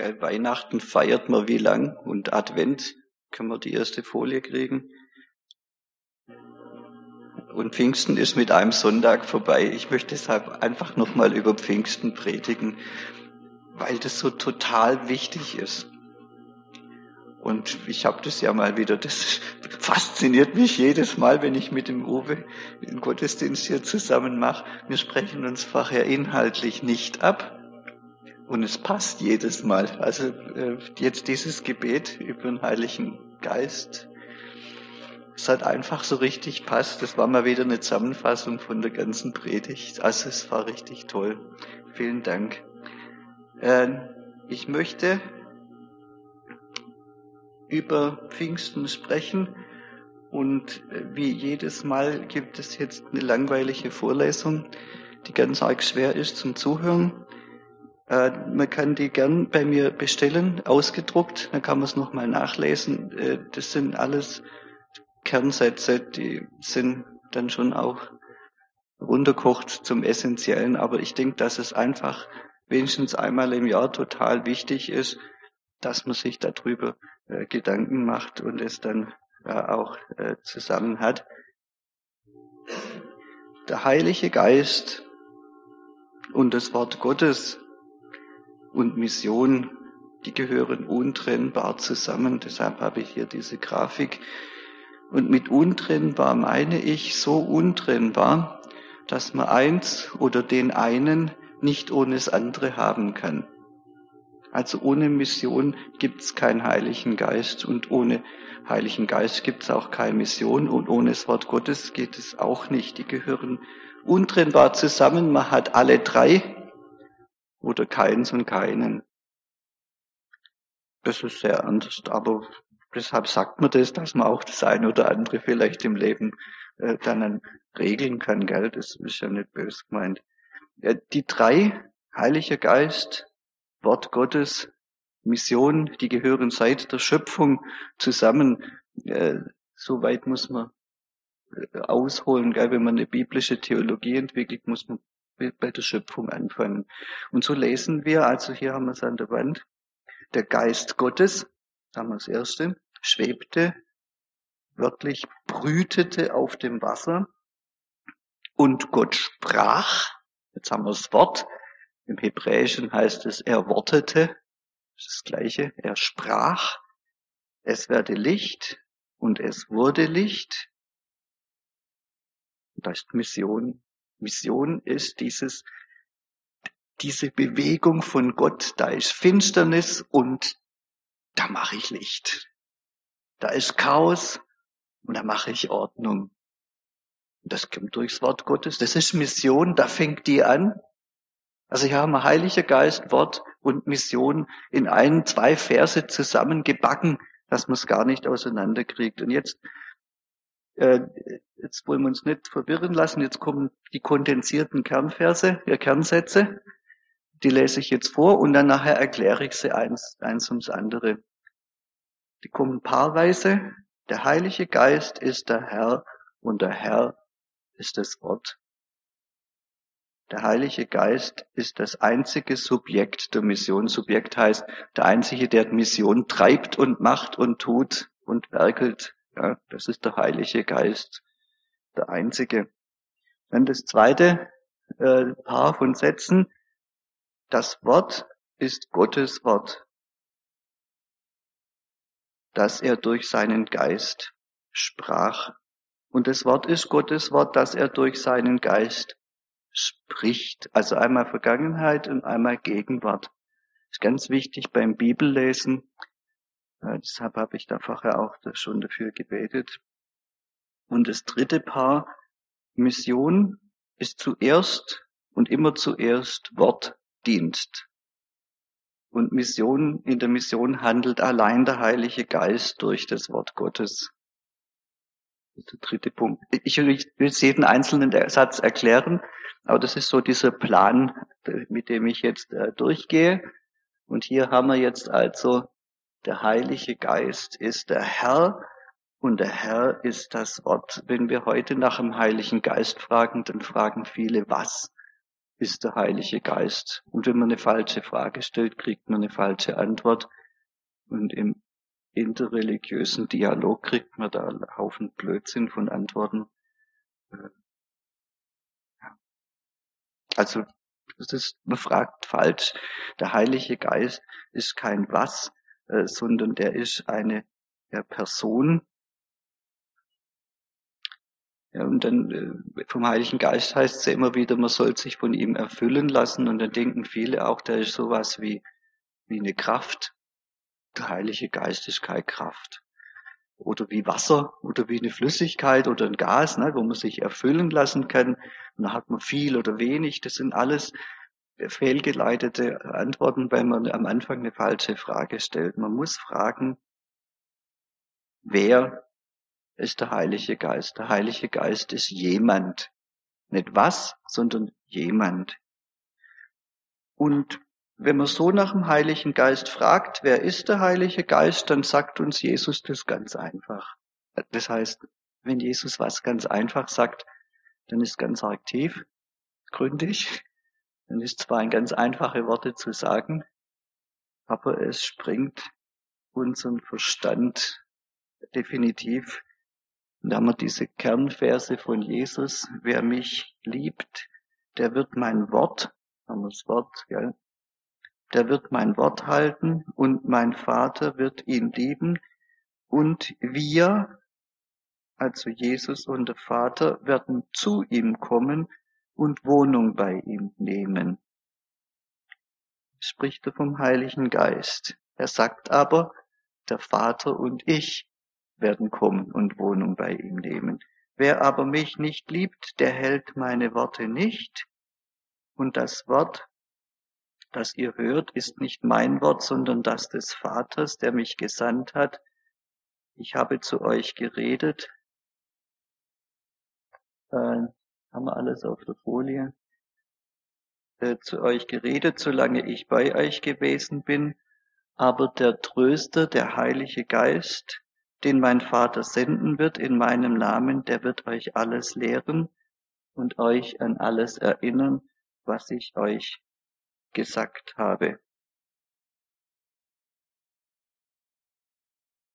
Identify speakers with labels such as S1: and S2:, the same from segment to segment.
S1: Gell, Weihnachten feiert man wie lang und Advent können wir die erste Folie kriegen. Und Pfingsten ist mit einem Sonntag vorbei. Ich möchte deshalb einfach nochmal über Pfingsten predigen, weil das so total wichtig ist. Und ich habe das ja mal wieder, das fasziniert mich jedes Mal, wenn ich mit dem Uwe den Gottesdienst hier zusammen mache. Wir sprechen uns vorher inhaltlich nicht ab. Und es passt jedes Mal. Also äh, jetzt dieses Gebet über den Heiligen Geist, es hat einfach so richtig passt. Das war mal wieder eine Zusammenfassung von der ganzen Predigt. Also es war richtig toll. Vielen Dank. Äh, ich möchte über Pfingsten sprechen. Und äh, wie jedes Mal gibt es jetzt eine langweilige Vorlesung, die ganz arg schwer ist zum Zuhören. Äh, man kann die gern bei mir bestellen, ausgedruckt, dann kann man es nochmal nachlesen. Äh, das sind alles Kernsätze, die sind dann schon auch runterkocht zum Essentiellen, aber ich denke, dass es einfach wenigstens einmal im Jahr total wichtig ist, dass man sich darüber äh, Gedanken macht und es dann auch zusammen hat. Der Heilige Geist und das Wort Gottes und Mission, die gehören untrennbar zusammen. Deshalb habe ich hier diese Grafik. Und mit untrennbar meine ich so untrennbar, dass man eins oder den einen nicht ohne das andere haben kann. Also ohne Mission gibt's keinen Heiligen Geist und ohne Heiligen Geist gibt's auch keine Mission und ohne das Wort Gottes geht es auch nicht. Die gehören untrennbar zusammen. Man hat alle drei oder keins und keinen. Das ist sehr anders, aber deshalb sagt man das, dass man auch das eine oder andere vielleicht im Leben äh, dann regeln kann, gell? Das ist ja nicht böse gemeint. Ja, die drei, Heiliger Geist, Wort Gottes, Mission, die gehören seit der Schöpfung zusammen. Äh, so weit muss man äh, ausholen, gell? wenn man eine biblische Theologie entwickelt, muss man bei der Schöpfung anfangen. Und so lesen wir, also hier haben wir es an der Wand, der Geist Gottes, haben wir das erste, schwebte, wörtlich brütete auf dem Wasser und Gott sprach, jetzt haben wir das Wort, im Hebräischen heißt es, er wortete, das gleiche, er sprach, es werde Licht und es wurde Licht. Das ist Mission. Mission ist dieses, diese Bewegung von Gott. Da ist Finsternis und da mache ich Licht. Da ist Chaos und da mache ich Ordnung. Das kommt durchs Wort Gottes. Das ist Mission, da fängt die an. Also hier haben wir Heiliger Geist, Wort und Mission in ein, zwei Verse zusammengebacken, dass man es gar nicht auseinanderkriegt. Und jetzt, äh, jetzt wollen wir uns nicht verwirren lassen. Jetzt kommen die kondensierten Kernverse, äh, Kernsätze. Die lese ich jetzt vor und dann nachher erkläre ich sie eins, eins ums andere. Die kommen paarweise. Der Heilige Geist ist der Herr und der Herr ist das Wort. Der Heilige Geist ist das einzige Subjekt der Mission. Subjekt heißt der einzige, der Mission treibt und macht und tut und werkelt. Ja, das ist der Heilige Geist, der einzige. Dann das zweite äh, Paar von Sätzen. Das Wort ist Gottes Wort, das er durch seinen Geist sprach. Und das Wort ist Gottes Wort, das er durch seinen Geist spricht. Also einmal Vergangenheit und einmal Gegenwart. Das ist ganz wichtig beim Bibellesen. Äh, deshalb habe ich da vorher auch schon dafür gebetet. Und das dritte Paar, Mission ist zuerst und immer zuerst Wortdienst. Und Mission, in der Mission handelt allein der Heilige Geist durch das Wort Gottes. Das ist der dritte Punkt. Ich will jetzt jeden einzelnen Satz erklären, aber das ist so dieser Plan, mit dem ich jetzt äh, durchgehe. Und hier haben wir jetzt also, der Heilige Geist ist der Herr und der Herr ist das Wort. Wenn wir heute nach dem Heiligen Geist fragen, dann fragen viele was. ist der Heilige Geist. Und wenn man eine falsche Frage stellt, kriegt man eine falsche Antwort. Und im interreligiösen Dialog kriegt man da einen Haufen Blödsinn von Antworten. Also, das ist, man fragt falsch. Der Heilige Geist ist kein was, äh, sondern der ist eine ja, Person. Ja, und dann äh, vom Heiligen Geist heißt es ja immer wieder, man soll sich von ihm erfüllen lassen. Und dann denken viele auch, der ist sowas wie, wie eine Kraft. Der Heilige Geist ist keine Kraft. Oder wie Wasser oder wie eine Flüssigkeit oder ein Gas, ne, wo man sich erfüllen lassen kann. Und dann hat man viel oder wenig. Das sind alles fehlgeleitete Antworten, weil man am Anfang eine falsche Frage stellt. Man muss fragen, wer ist der Heilige Geist? Der Heilige Geist ist jemand. Nicht was, sondern jemand. Und wenn man so nach dem Heiligen Geist fragt, wer ist der Heilige Geist, dann sagt uns Jesus das ganz einfach. Das heißt, wenn Jesus was ganz einfach sagt, dann ist ganz aktiv, gründig, dann ist zwar ein ganz einfache Worte zu sagen, aber es springt unseren Verstand definitiv. Und da haben wir diese Kernverse von Jesus, wer mich liebt, der wird mein Wort, haben wir das Wort, gell, der wird mein Wort halten und mein Vater wird ihn lieben. Und wir, also Jesus und der Vater, werden zu ihm kommen und Wohnung bei ihm nehmen. Spricht er vom Heiligen Geist. Er sagt aber, der Vater und ich werden kommen und Wohnung bei ihm nehmen. Wer aber mich nicht liebt, der hält meine Worte nicht. Und das Wort, das ihr hört, ist nicht mein Wort, sondern das des Vaters, der mich gesandt hat. Ich habe zu euch geredet. Haben wir alles auf der Folie? Äh, zu euch geredet, solange ich bei euch gewesen bin. Aber der Tröster, der Heilige Geist, den mein Vater senden wird in meinem Namen, der wird euch alles lehren und euch an alles erinnern, was ich euch gesagt habe.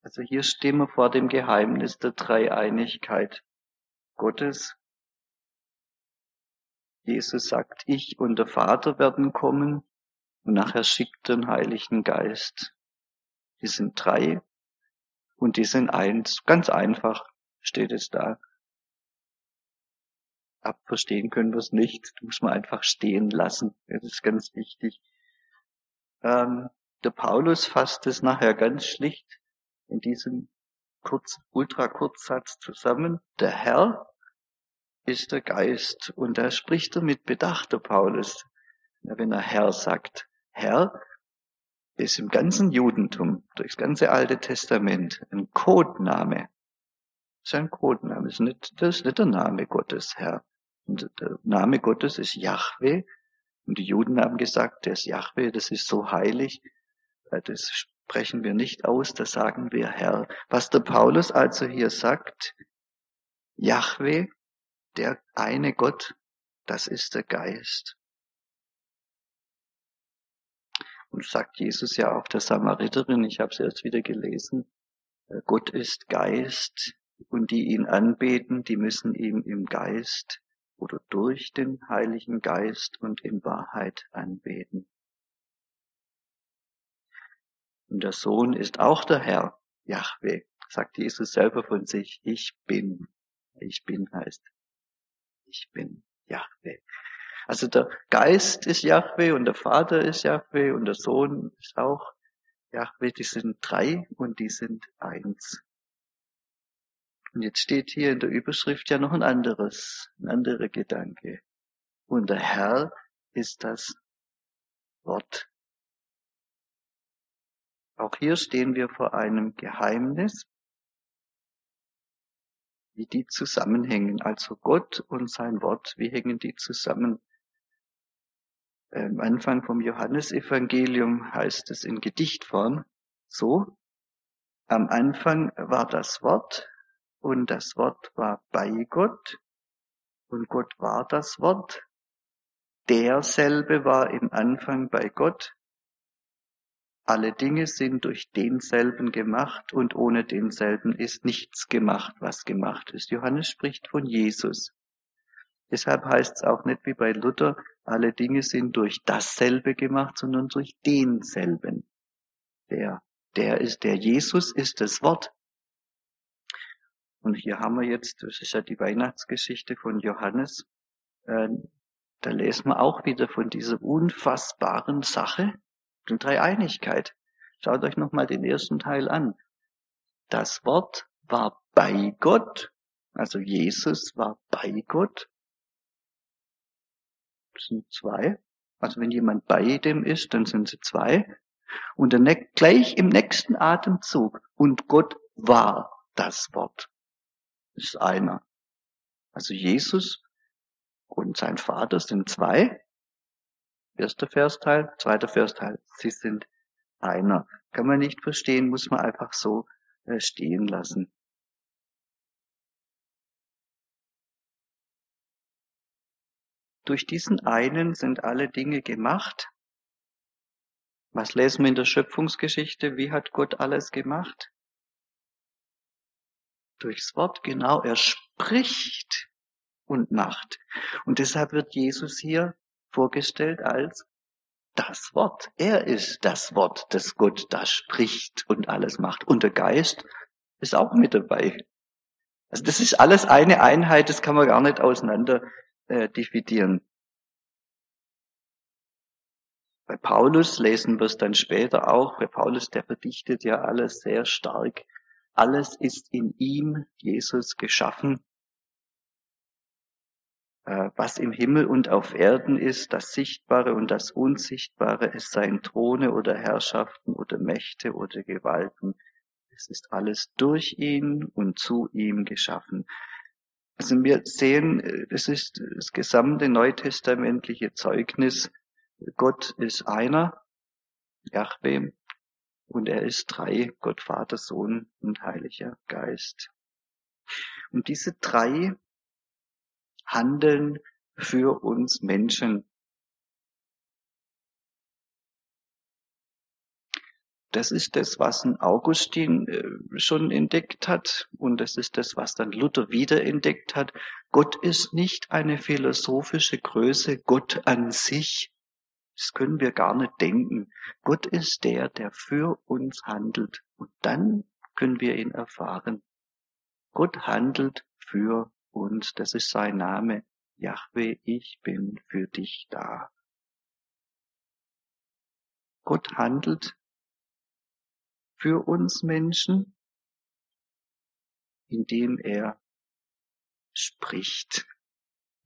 S1: Also hier stehen wir vor dem Geheimnis der Dreieinigkeit Gottes. Jesus sagt, ich und der Vater werden kommen und nachher schickt den Heiligen Geist. Die sind drei und die sind eins. Ganz einfach steht es da. Abverstehen können wir es nicht. Muss man einfach stehen lassen. Das ist ganz wichtig. Ähm, der Paulus fasst es nachher ganz schlicht in diesem kurz, Ultrakurzsatz zusammen. Der Herr ist der Geist. Und da spricht er mit Bedacht, der Paulus, wenn er Herr sagt. Herr ist im ganzen Judentum, durchs ganze Alte Testament, ein Codename. Das ist ein Codename. Das ist nicht, das ist nicht der Name Gottes, Herr. Und der Name Gottes ist Yahweh. Und die Juden haben gesagt, der ist Yahweh, das ist so heilig. Das sprechen wir nicht aus, das sagen wir Herr. Was der Paulus also hier sagt, Yahweh, der eine Gott, das ist der Geist. Und sagt Jesus ja auch der Samariterin, ich habe es erst wieder gelesen, äh, Gott ist Geist und die ihn anbeten, die müssen ihm im Geist oder durch den Heiligen Geist und in Wahrheit anbeten. Und der Sohn ist auch der Herr, Yahweh, sagt Jesus selber von sich, ich bin. Ich bin heißt, ich bin Yahweh. Also der Geist ist Yahweh und der Vater ist Yahweh und der Sohn ist auch Yahweh. Die sind drei und die sind eins. Und jetzt steht hier in der Überschrift ja noch ein anderes, ein anderer Gedanke. Und der Herr ist das Wort. Auch hier stehen wir vor einem Geheimnis, wie die zusammenhängen. Also Gott und sein Wort, wie hängen die zusammen? Am Anfang vom Johannesevangelium heißt es in Gedichtform so, am Anfang war das Wort und das Wort war bei Gott und Gott war das Wort derselbe war im Anfang bei Gott. Alle Dinge sind durch denselben gemacht und ohne denselben ist nichts gemacht, was gemacht ist. Johannes spricht von Jesus. Deshalb heißt es auch nicht wie bei Luther, alle Dinge sind durch dasselbe gemacht, sondern durch denselben. Der, der ist, der Jesus ist das Wort. Und hier haben wir jetzt, das ist ja die Weihnachtsgeschichte von Johannes, äh, da lesen wir auch wieder von dieser unfassbaren Sache, der Dreieinigkeit. Schaut euch nochmal den ersten Teil an. Das Wort war bei Gott, also Jesus war bei Gott. Das sind zwei. Also wenn jemand bei dem ist, dann sind sie zwei. Und dann gleich im nächsten Atemzug. Und Gott war das Wort. Das ist einer. Also Jesus und sein Vater sind zwei. Erster Versteil, zweiter Versteil. Sie sind einer. Kann man nicht verstehen, muss man einfach so äh, stehen lassen. Durch diesen einen sind alle Dinge gemacht. Was lesen wir in der Schöpfungsgeschichte? Wie hat Gott alles gemacht? Durchs Wort, genau. Er spricht und macht. Und deshalb wird Jesus hier vorgestellt als das Wort. Er ist das Wort, das Gott da spricht und alles macht. Und der Geist ist auch mit dabei. Also das ist alles eine Einheit, das kann man gar nicht auseinander äh, dividieren. Bei Paulus lesen wir es dann später auch. Bei Paulus, der verdichtet ja alles sehr stark. Alles ist in ihm, Jesus, geschaffen. Äh, was im Himmel und auf Erden ist, das Sichtbare und das Unsichtbare, es seien Throne oder Herrschaften oder Mächte oder Gewalten. Es ist alles durch ihn und zu ihm geschaffen. Also wir sehen, es ist das gesamte neutestamentliche Zeugnis, Gott ist einer, Yahweh, und er ist drei, Gott Vater, Sohn und Heiliger Geist. Und diese drei handeln für uns Menschen. Das ist das, was ein Augustin äh, schon entdeckt hat und das ist das, was dann Luther wiederentdeckt hat. Gott ist nicht eine philosophische Größe, Gott an sich. Das können wir gar nicht denken. Gott ist der, der für uns handelt und dann können wir ihn erfahren. Gott handelt für uns, das ist sein Name. Jahwe, ich bin für dich da. Gott handelt für uns Menschen, indem er spricht,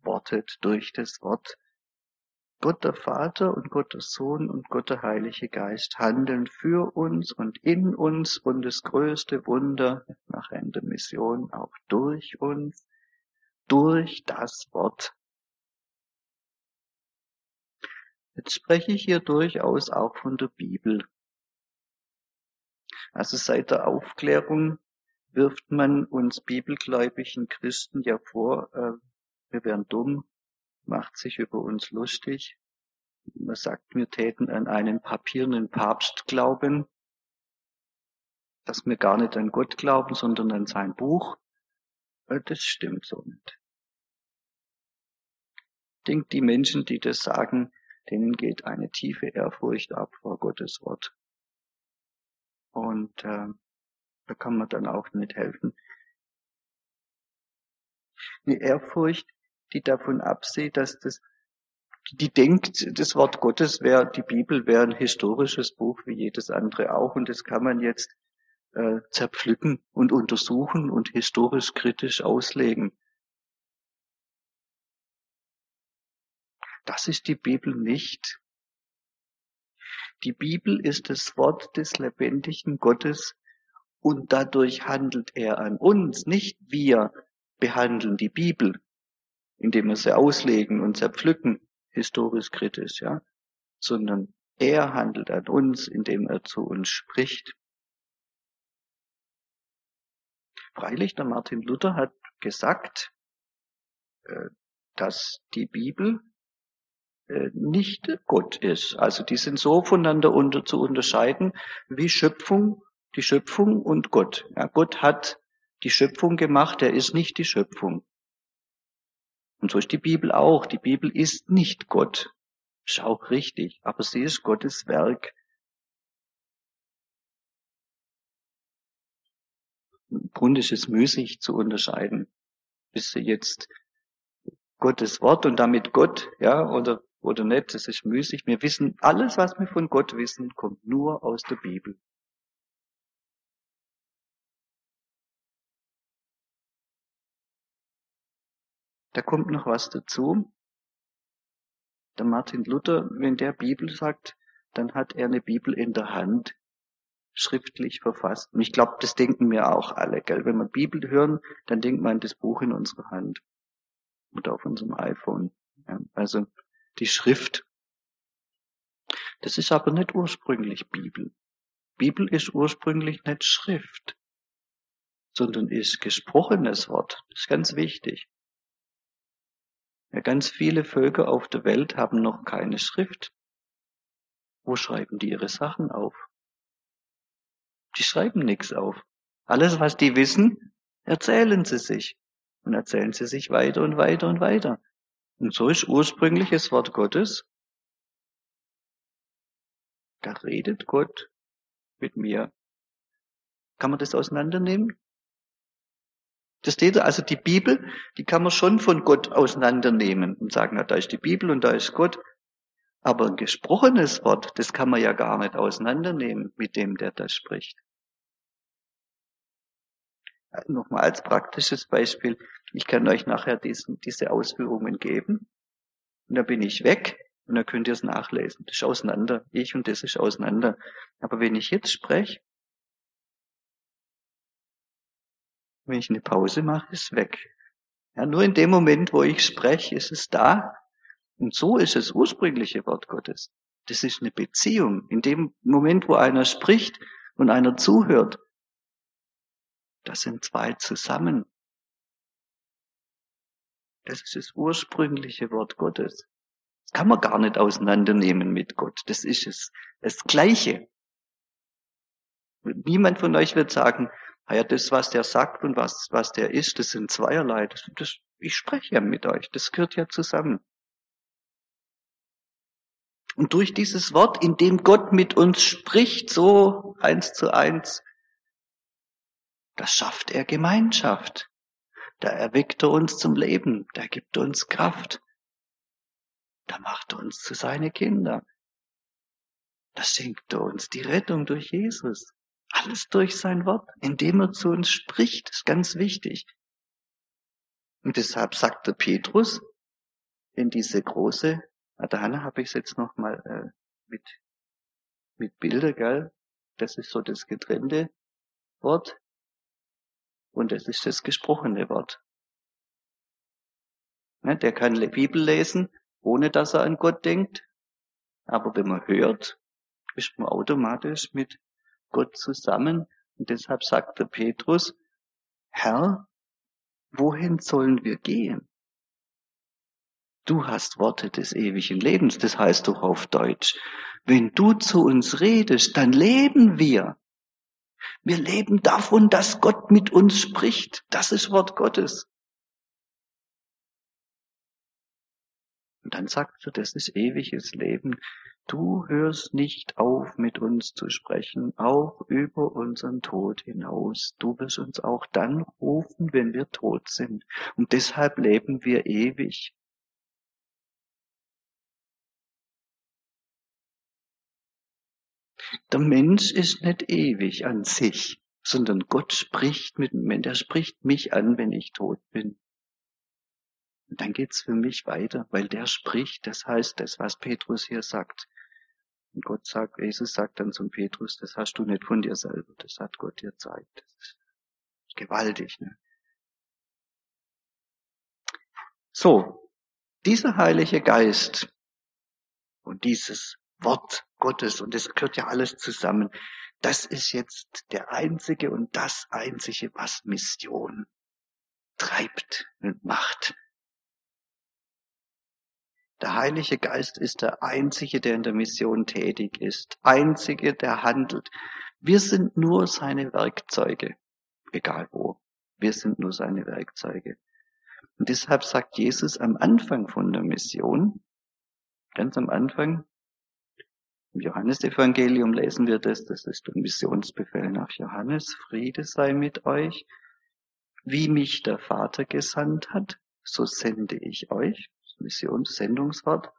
S1: wortet durch das Wort. Gott der Vater und Gott der Sohn und Gott der Heilige Geist handeln für uns und in uns und das größte Wunder nach Ende Mission auch durch uns, durch das Wort. Jetzt spreche ich hier durchaus auch von der Bibel. Also seit der Aufklärung wirft man uns bibelgläubigen Christen ja vor, äh, wir wären dumm, macht sich über uns lustig. Man sagt, wir täten an einen papierenden Papst glauben, dass wir gar nicht an Gott glauben, sondern an sein Buch. Äh, das stimmt so nicht. Ich denke, die Menschen, die das sagen, denen geht eine tiefe Ehrfurcht ab vor Gottes Wort. Und äh, da kann man dann auch nicht helfen. Eine Ehrfurcht, die davon absieht, dass das, die denkt, das Wort Gottes wäre, die Bibel wäre ein historisches Buch wie jedes andere auch und das kann man jetzt äh, zerpflücken und untersuchen und historisch kritisch auslegen. Das ist die Bibel nicht. Die Bibel ist das Wort des lebendigen Gottes und dadurch handelt er an uns, nicht wir behandeln die Bibel, indem wir sie auslegen und zerpflücken, historisch kritisch, ja, sondern er handelt an uns, indem er zu uns spricht. Freilich, der Martin Luther hat gesagt, äh, dass die Bibel nicht Gott ist. Also die sind so voneinander unter, zu unterscheiden wie Schöpfung, die Schöpfung und Gott. Ja, Gott hat die Schöpfung gemacht, er ist nicht die Schöpfung. Und so ist die Bibel auch. Die Bibel ist nicht Gott. Ist auch richtig, aber sie ist Gottes Werk. Im Grunde ist es müßig zu unterscheiden. Ist sie jetzt Gottes Wort und damit Gott, ja, oder, oder nicht, das ist müßig. Wir wissen, alles, was wir von Gott wissen, kommt nur aus der Bibel. Da kommt noch was dazu. Der Martin Luther, wenn der Bibel sagt, dann hat er eine Bibel in der Hand, schriftlich verfasst. Und ich glaube, das denken wir auch alle, gell? Wenn wir Bibel hören, dann denkt man das Buch in unserer Hand oder auf unserem iPhone. Ja, also die Schrift. Das ist aber nicht ursprünglich Bibel. Bibel ist ursprünglich nicht Schrift, sondern ist gesprochenes Wort. Das ist ganz wichtig. Ja, ganz viele Völker auf der Welt haben noch keine Schrift. Wo schreiben die ihre Sachen auf? Die schreiben nichts auf. Alles, was die wissen, erzählen sie sich. Und erzählen sie sich weiter und weiter und weiter. Und so ist ursprüngliches Wort Gottes. Da redet Gott mit mir. Kann man das auseinandernehmen? Das steht da, also die Bibel, die kann man schon von Gott auseinandernehmen und sagen, na, da ist die Bibel und da ist Gott. Aber ein gesprochenes Wort, das kann man ja gar nicht auseinandernehmen mit dem, der das spricht. Nochmal als praktisches Beispiel. Ich kann euch nachher diesen, diese Ausführungen geben. Und dann bin ich weg und dann könnt ihr es nachlesen. Das ist auseinander. Ich und das ist auseinander. Aber wenn ich jetzt spreche, wenn ich eine Pause mache, ist es weg. Ja, nur in dem Moment, wo ich spreche, ist es da. Und so ist das ursprüngliche Wort Gottes. Das ist eine Beziehung. In dem Moment, wo einer spricht und einer zuhört, das sind zwei zusammen. Das ist das ursprüngliche Wort Gottes. Das kann man gar nicht auseinandernehmen mit Gott. Das ist es. Das Gleiche. Niemand von euch wird sagen, ah ja, das, was der sagt und was, was der ist, das sind zweierlei. Das, das, ich spreche ja mit euch. Das gehört ja zusammen. Und durch dieses Wort, in dem Gott mit uns spricht, so eins zu eins, da schafft er Gemeinschaft. Da erweckt er uns zum Leben. Da gibt er uns Kraft. Da macht er uns zu seine Kinder. Da schenkt er uns die Rettung durch Jesus. Alles durch sein Wort, indem er zu uns spricht, ist ganz wichtig. Und deshalb sagte Petrus in diese große, da Hanna habe ich es jetzt nochmal äh, mit, mit Bilder, gell? Das ist so das getrennte Wort. Und es ist das gesprochene Wort. Ne, der kann die Bibel lesen, ohne dass er an Gott denkt. Aber wenn man hört, ist man automatisch mit Gott zusammen. Und deshalb sagte Petrus, Herr, wohin sollen wir gehen? Du hast Worte des ewigen Lebens, das heißt doch auf Deutsch. Wenn du zu uns redest, dann leben wir. Wir leben davon, dass Gott mit uns spricht. Das ist Wort Gottes. Und dann sagt er, das ist ewiges Leben. Du hörst nicht auf, mit uns zu sprechen, auch über unseren Tod hinaus. Du wirst uns auch dann rufen, wenn wir tot sind. Und deshalb leben wir ewig. Der Mensch ist nicht ewig an sich, sondern Gott spricht mit dem Menschen. Er spricht mich an, wenn ich tot bin. Und dann geht's für mich weiter, weil der spricht. Das heißt, das, was Petrus hier sagt. Und Gott sagt, Jesus sagt dann zum Petrus, das hast du nicht von dir selber, das hat Gott dir gezeigt. Das ist gewaltig, ne? So, dieser Heilige Geist und dieses Wort Gottes und es gehört ja alles zusammen. Das ist jetzt der einzige und das einzige, was Mission treibt und macht. Der Heilige Geist ist der Einzige, der in der Mission tätig ist. Einzige, der handelt. Wir sind nur seine Werkzeuge. Egal wo. Wir sind nur seine Werkzeuge. Und deshalb sagt Jesus am Anfang von der Mission, ganz am Anfang, im Johannesevangelium lesen wir das, das ist der Missionsbefehl nach Johannes, Friede sei mit euch. Wie mich der Vater gesandt hat, so sende ich euch. Missionssendungswort.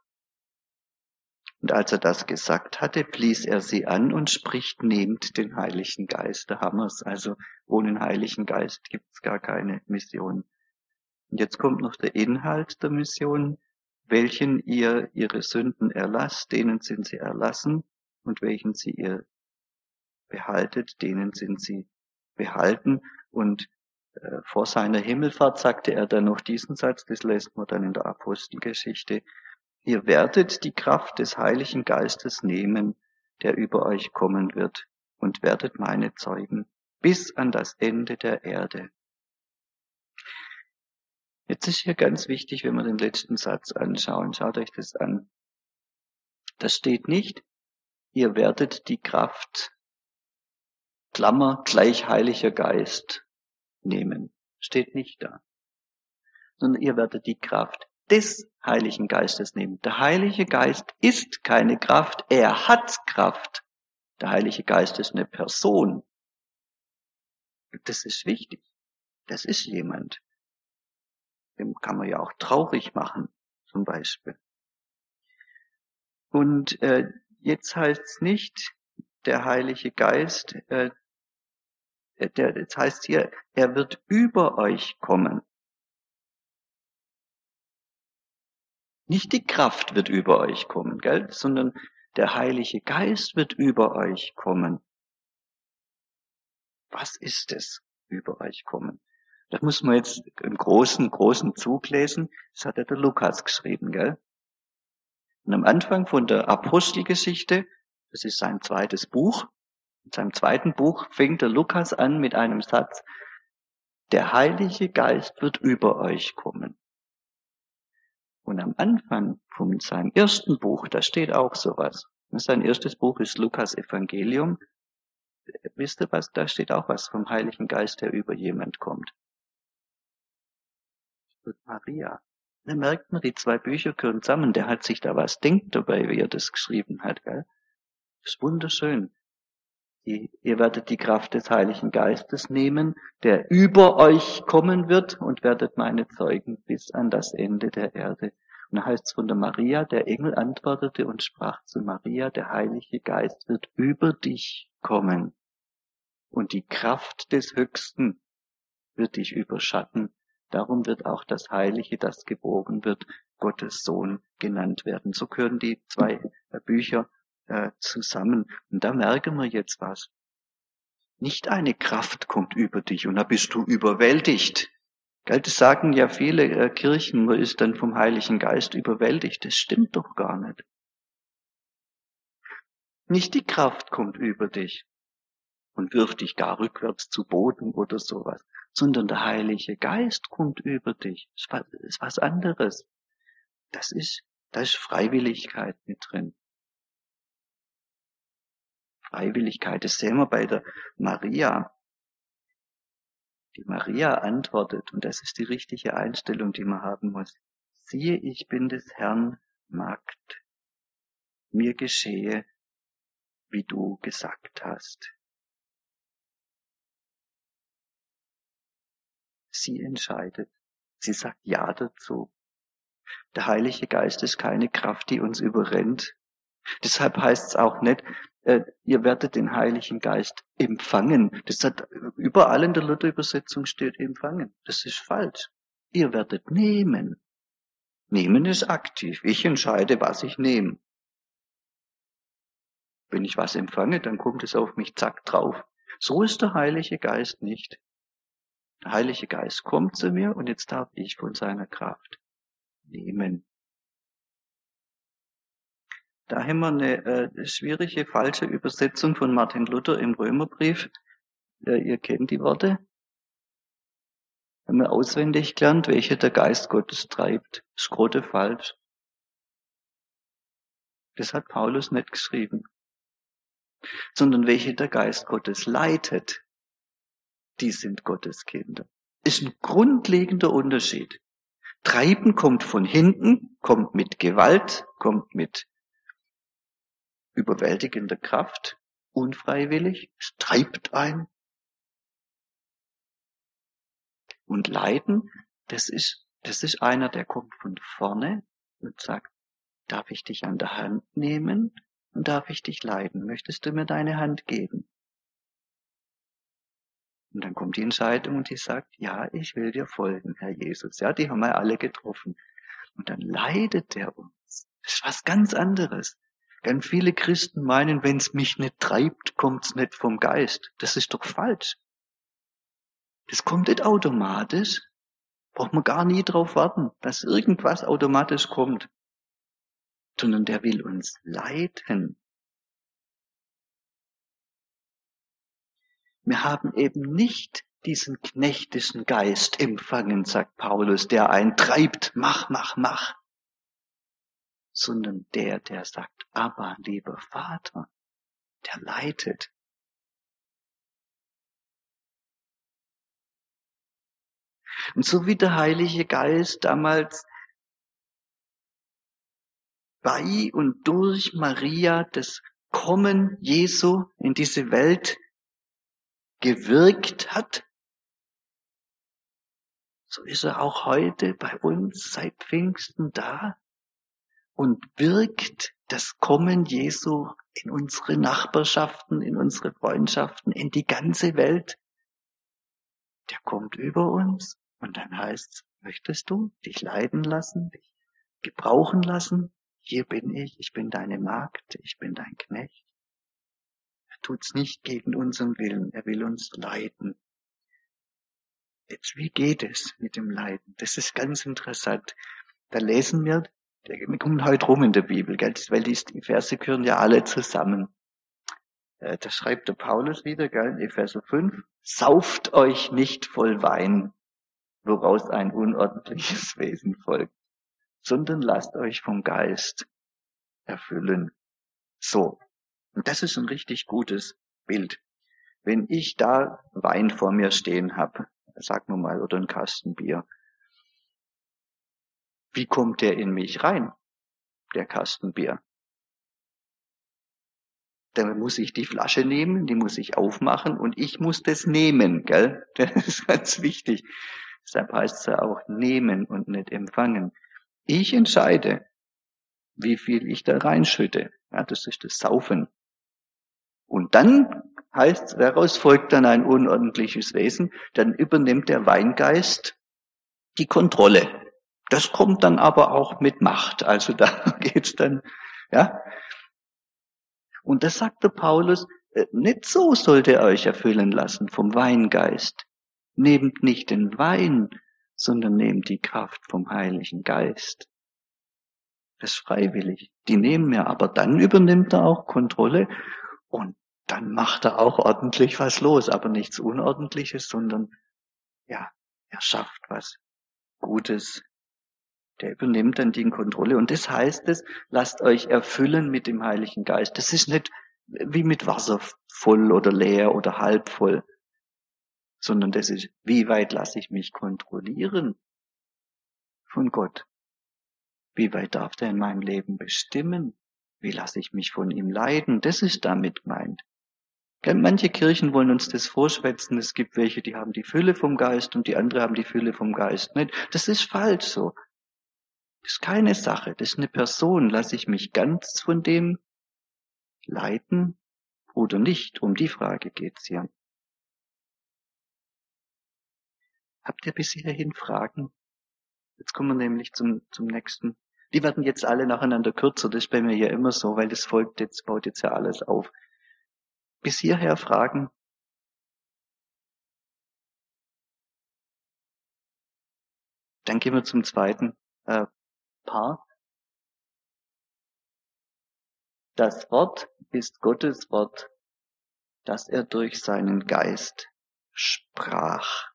S1: Und als er das gesagt hatte, blies er sie an und spricht, nehmt den Heiligen Geist. Da haben wir es. Also ohne den Heiligen Geist gibt es gar keine Mission. Und jetzt kommt noch der Inhalt der Mission. Welchen ihr ihre Sünden erlasst, denen sind sie erlassen. Und welchen sie ihr behaltet, denen sind sie behalten. Und äh, vor seiner Himmelfahrt sagte er dann noch diesen Satz, das lässt man dann in der Apostelgeschichte. Ihr werdet die Kraft des Heiligen Geistes nehmen, der über euch kommen wird, und werdet meine Zeugen bis an das Ende der Erde. Jetzt ist hier ganz wichtig, wenn wir den letzten Satz anschauen, schaut euch das an. Das steht nicht, ihr werdet die Kraft, Klammer, gleich Heiliger Geist, nehmen. Steht nicht da. Sondern ihr werdet die Kraft des Heiligen Geistes nehmen. Der Heilige Geist ist keine Kraft, er hat Kraft. Der Heilige Geist ist eine Person. Das ist wichtig. Das ist jemand. Dem kann man ja auch traurig machen, zum Beispiel. Und äh, jetzt heißt es nicht, der Heilige Geist, äh, der, das heißt hier, er wird über euch kommen. Nicht die Kraft wird über euch kommen, gell? sondern der Heilige Geist wird über euch kommen. Was ist es, über euch kommen? Das muss man jetzt im großen, großen Zug lesen. Das hat ja der Lukas geschrieben, gell? Und am Anfang von der Apostelgeschichte, das ist sein zweites Buch, in seinem zweiten Buch fängt der Lukas an mit einem Satz, der Heilige Geist wird über euch kommen. Und am Anfang von seinem ersten Buch, da steht auch sowas. Sein erstes Buch ist Lukas Evangelium. Wisst ihr was? Da steht auch was vom Heiligen Geist, der über jemand kommt. Und Maria. Da merkt man, die zwei Bücher gehören zusammen. Der hat sich da was denkt dabei, wie er das geschrieben hat, gell? Das ist wunderschön. Ihr werdet die Kraft des Heiligen Geistes nehmen, der über euch kommen wird und werdet meine Zeugen bis an das Ende der Erde. Und da heißt es von der Maria, der Engel antwortete und sprach zu Maria, der Heilige Geist wird über dich kommen. Und die Kraft des Höchsten wird dich überschatten. Darum wird auch das Heilige, das geboren wird, Gottes Sohn genannt werden. So gehören die zwei Bücher äh, zusammen. Und da merken wir jetzt was. Nicht eine Kraft kommt über dich und da bist du überwältigt. Gell, das sagen ja viele äh, Kirchen, man ist dann vom Heiligen Geist überwältigt. Das stimmt doch gar nicht. Nicht die Kraft kommt über dich und wirft dich gar rückwärts zu Boden oder sowas, sondern der Heilige Geist kommt über dich. Das ist was anderes. Das ist, da ist Freiwilligkeit mit drin. Freiwilligkeit. Das sehen wir bei der Maria. Die Maria antwortet, und das ist die richtige Einstellung, die man haben muss. Siehe, ich bin des Herrn Magd. Mir geschehe, wie du gesagt hast. Sie entscheidet. Sie sagt Ja dazu. Der Heilige Geist ist keine Kraft, die uns überrennt. Deshalb heißt es auch nicht, äh, ihr werdet den Heiligen Geist empfangen. Das hat überall in der Luther-Übersetzung steht empfangen. Das ist falsch. Ihr werdet nehmen. Nehmen ist aktiv. Ich entscheide, was ich nehme. Wenn ich was empfange, dann kommt es auf mich zack drauf. So ist der Heilige Geist nicht. Heilige Geist kommt zu mir und jetzt darf ich von seiner Kraft nehmen. Da haben wir eine äh, schwierige, falsche Übersetzung von Martin Luther im Römerbrief. Äh, ihr kennt die Worte. Haben wir auswendig gelernt, welche der Geist Gottes treibt. Ist grote falsch. Das hat Paulus nicht geschrieben. Sondern welche der Geist Gottes leitet, die sind Gottes Kinder. Ist ein grundlegender Unterschied. Treiben kommt von hinten, kommt mit Gewalt, kommt mit überwältigender Kraft, unfreiwillig, es treibt ein. Und Leiden, das ist, das ist einer, der kommt von vorne und sagt, darf ich dich an der Hand nehmen und darf ich dich leiden? Möchtest du mir deine Hand geben? Und dann kommt die Entscheidung und die sagt, ja, ich will dir folgen, Herr Jesus. Ja, die haben wir alle getroffen. Und dann leidet er uns. Das ist was ganz anderes. Ganz viele Christen meinen, wenn es mich nicht treibt, kommt's nicht vom Geist. Das ist doch falsch. Das kommt nicht automatisch. Braucht man gar nie drauf warten, dass irgendwas automatisch kommt. Sondern der will uns leiten. Wir haben eben nicht diesen knechtischen Geist empfangen, sagt Paulus, der einen treibt, mach, mach, mach, sondern der, der sagt, aber lieber Vater, der leitet. Und so wie der Heilige Geist damals bei und durch Maria das Kommen Jesu in diese Welt gewirkt hat, so ist er auch heute bei uns seit Pfingsten da und wirkt das Kommen Jesu in unsere Nachbarschaften, in unsere Freundschaften, in die ganze Welt. Der kommt über uns und dann heißt möchtest du dich leiden lassen, dich gebrauchen lassen? Hier bin ich, ich bin deine Magd, ich bin dein Knecht tut's nicht gegen unseren Willen. Er will uns leiden. Jetzt, wie geht es mit dem Leiden? Das ist ganz interessant. Da lesen wir, wir kommen heute rum in der Bibel, gell? weil die, Verse gehören ja alle zusammen. Äh, da schreibt der Paulus wieder, gell, in Epheser 5, sauft euch nicht voll Wein, woraus ein unordentliches Wesen folgt, sondern lasst euch vom Geist erfüllen. So, und das ist ein richtig gutes Bild. Wenn ich da Wein vor mir stehen habe, sag nur mal, oder ein Kasten Bier, wie kommt der in mich rein, der Kasten Bier? Dann muss ich die Flasche nehmen, die muss ich aufmachen und ich muss das nehmen, gell? Das ist ganz wichtig. Deshalb heißt es ja auch nehmen und nicht empfangen. Ich entscheide, wie viel ich da reinschütte. Ja, das ist das Saufen. Und dann heißt, daraus folgt dann ein unordentliches Wesen, dann übernimmt der Weingeist die Kontrolle. Das kommt dann aber auch mit Macht. Also da geht's dann, ja. Und das sagte Paulus, äh, nicht so sollt ihr euch erfüllen lassen vom Weingeist. Nehmt nicht den Wein, sondern nehmt die Kraft vom Heiligen Geist. Das ist freiwillig. Die nehmen wir, aber dann übernimmt er auch Kontrolle und dann macht er auch ordentlich was los, aber nichts Unordentliches, sondern ja, er schafft was Gutes. Der übernimmt dann die Kontrolle. Und das heißt es, lasst euch erfüllen mit dem Heiligen Geist. Das ist nicht wie mit Wasser voll oder leer oder halb voll, sondern das ist, wie weit lasse ich mich kontrollieren von Gott? Wie weit darf der in meinem Leben bestimmen? Wie lasse ich mich von ihm leiden? Das ist damit gemeint. Manche Kirchen wollen uns das vorschwätzen. Es gibt welche, die haben die Fülle vom Geist und die andere haben die Fülle vom Geist nicht. Das ist falsch so. Das ist keine Sache. Das ist eine Person. Lasse ich mich ganz von dem leiten oder nicht? Um die Frage geht's hier. Habt ihr bis hierhin Fragen? Jetzt kommen wir nämlich zum, zum nächsten. Die werden jetzt alle nacheinander kürzer. Das ist bei mir ja immer so, weil das folgt jetzt, baut jetzt ja alles auf. Bis hierher Fragen? Dann gehen wir zum zweiten äh, Paar. Das Wort ist Gottes Wort, das er durch seinen Geist sprach.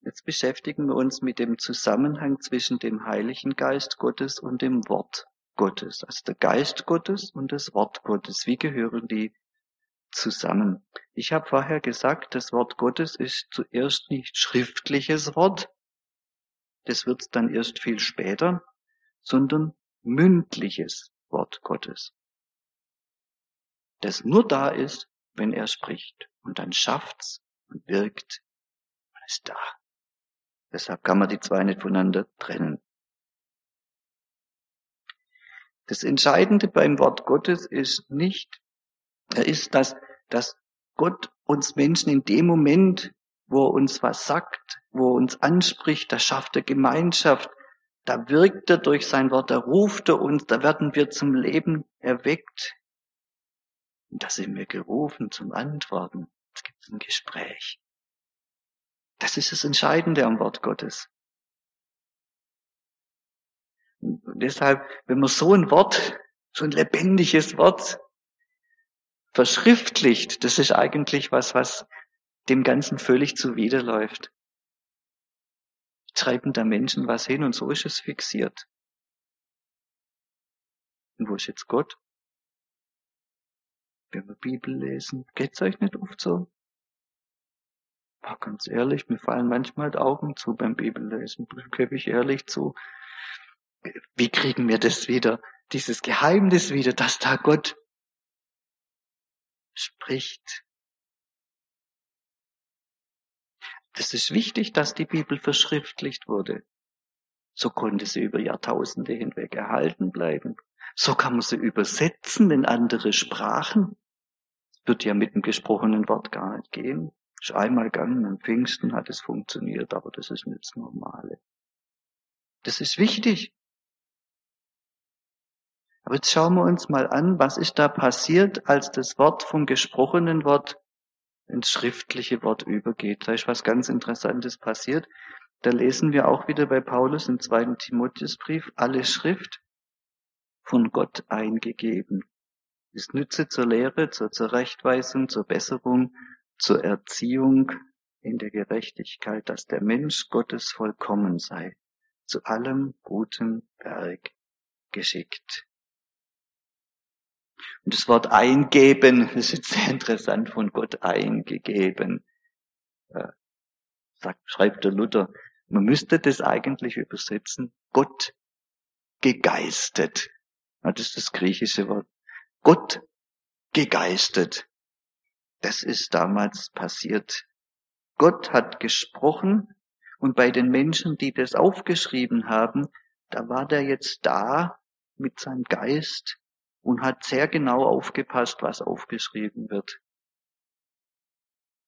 S1: Jetzt beschäftigen wir uns mit dem Zusammenhang zwischen dem Heiligen Geist Gottes und dem Wort Gottes. Also der Geist Gottes und das Wort Gottes. Wie gehören die zusammen? Ich habe vorher gesagt, das Wort Gottes ist zuerst nicht schriftliches Wort. Das wird dann erst viel später, sondern mündliches Wort Gottes. Das nur da ist, wenn er spricht. Und dann schafft's und wirkt und ist da. Deshalb kann man die zwei nicht voneinander trennen. Das Entscheidende beim Wort Gottes ist nicht, ist, dass, dass Gott uns Menschen in dem Moment, wo er uns was sagt, wo er uns anspricht, da schafft er Gemeinschaft, da wirkt er durch sein Wort, da ruft er uns, da werden wir zum Leben erweckt. Und da sind wir gerufen zum Antworten. Es gibt ein Gespräch. Das ist das Entscheidende am Wort Gottes. Deshalb, wenn man so ein Wort, so ein lebendiges Wort verschriftlicht, das ist eigentlich was, was dem Ganzen völlig zuwiderläuft. Schreiben da Menschen was hin und so ist es fixiert. Und wo ist jetzt Gott? Wenn wir Bibel lesen, geht's euch nicht oft so? Ja, ganz ehrlich, mir fallen manchmal die Augen zu beim Bibellesen, gebe ich ehrlich zu. Wie kriegen wir das wieder, dieses Geheimnis wieder, dass da Gott spricht? Es ist wichtig, dass die Bibel verschriftlicht wurde. So konnte sie über Jahrtausende hinweg erhalten bleiben. So kann man sie übersetzen in andere Sprachen. Wird ja mit dem gesprochenen Wort gar nicht gehen. Ist einmal gegangen, am Pfingsten hat es funktioniert, aber das ist nicht das Normale. Das ist wichtig. Aber jetzt schauen wir uns mal an, was ist da passiert, als das Wort vom gesprochenen Wort ins schriftliche Wort übergeht. Da ist was ganz Interessantes passiert. Da lesen wir auch wieder bei Paulus im zweiten Timotheusbrief, alle Schrift von Gott eingegeben. Ist Nütze zur Lehre, zur Zurechtweisung, zur Besserung, zur Erziehung in der Gerechtigkeit, dass der Mensch Gottes vollkommen sei, zu allem guten Werk geschickt. Und das Wort eingeben, das ist jetzt sehr interessant, von Gott eingegeben. Äh, sagt, schreibt der Luther, man müsste das eigentlich übersetzen, Gott gegeistet. das ist das griechische Wort. Gott gegeistet. Das ist damals passiert. Gott hat gesprochen und bei den Menschen, die das aufgeschrieben haben, da war der jetzt da mit seinem Geist und hat sehr genau aufgepasst, was aufgeschrieben wird.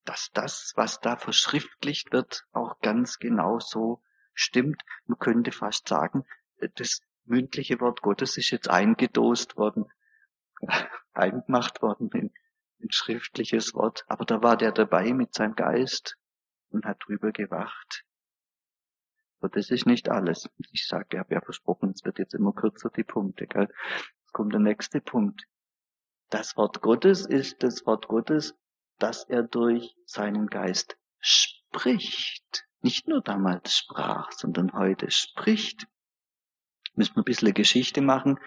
S1: Dass das, was da verschriftlicht wird, auch ganz genau so stimmt. Man könnte fast sagen, das mündliche Wort Gottes ist jetzt eingedost worden, eingemacht worden in, ein schriftliches Wort, aber da war der dabei mit seinem Geist und hat drüber gewacht. Aber das ist nicht alles. Ich sage, ich habe ja versprochen, es wird jetzt immer kürzer, die Punkte. Gell? Jetzt kommt der nächste Punkt. Das Wort Gottes ist das Wort Gottes, das er durch seinen Geist spricht. Nicht nur damals sprach, sondern heute spricht. Müssen wir ein bisschen Geschichte machen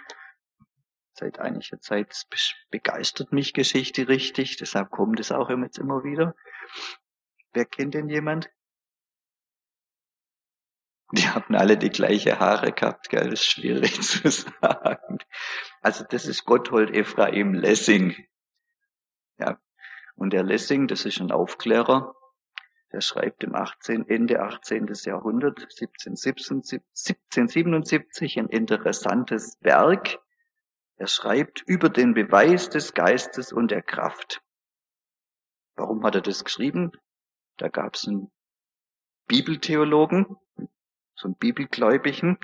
S1: seit einiger Zeit begeistert mich Geschichte richtig, deshalb kommt es auch jetzt immer wieder. Wer kennt denn jemand? Die haben alle die gleiche Haare gehabt, gell? Das ist schwierig zu sagen. Also das ist Gotthold Ephraim Lessing. Ja. Und der Lessing, das ist ein Aufklärer, der schreibt im 18, Ende 18. Jahrhundert, 1777, 1777 ein interessantes Werk, er schreibt über den Beweis des Geistes und der Kraft. Warum hat er das geschrieben? Da gab es einen Bibeltheologen, so einen Bibelgläubigen,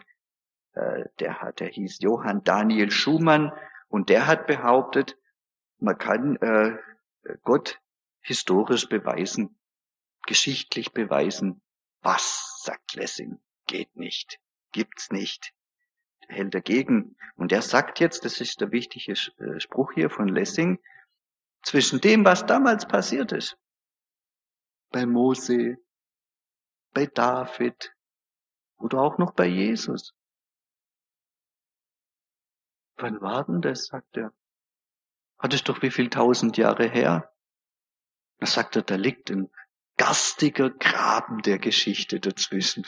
S1: äh, der, hat, der hieß Johann Daniel Schumann und der hat behauptet, man kann äh, Gott historisch beweisen, geschichtlich beweisen. Was, sagt Lessing, geht nicht, gibt's nicht hält dagegen. Und er sagt jetzt, das ist der wichtige äh, Spruch hier von Lessing, zwischen dem, was damals passiert ist, bei Mose, bei David oder auch noch bei Jesus. Wann war denn das, sagt er. Hat es doch wie viel tausend Jahre her? Da sagt er, da liegt ein garstiger Graben der Geschichte dazwischen.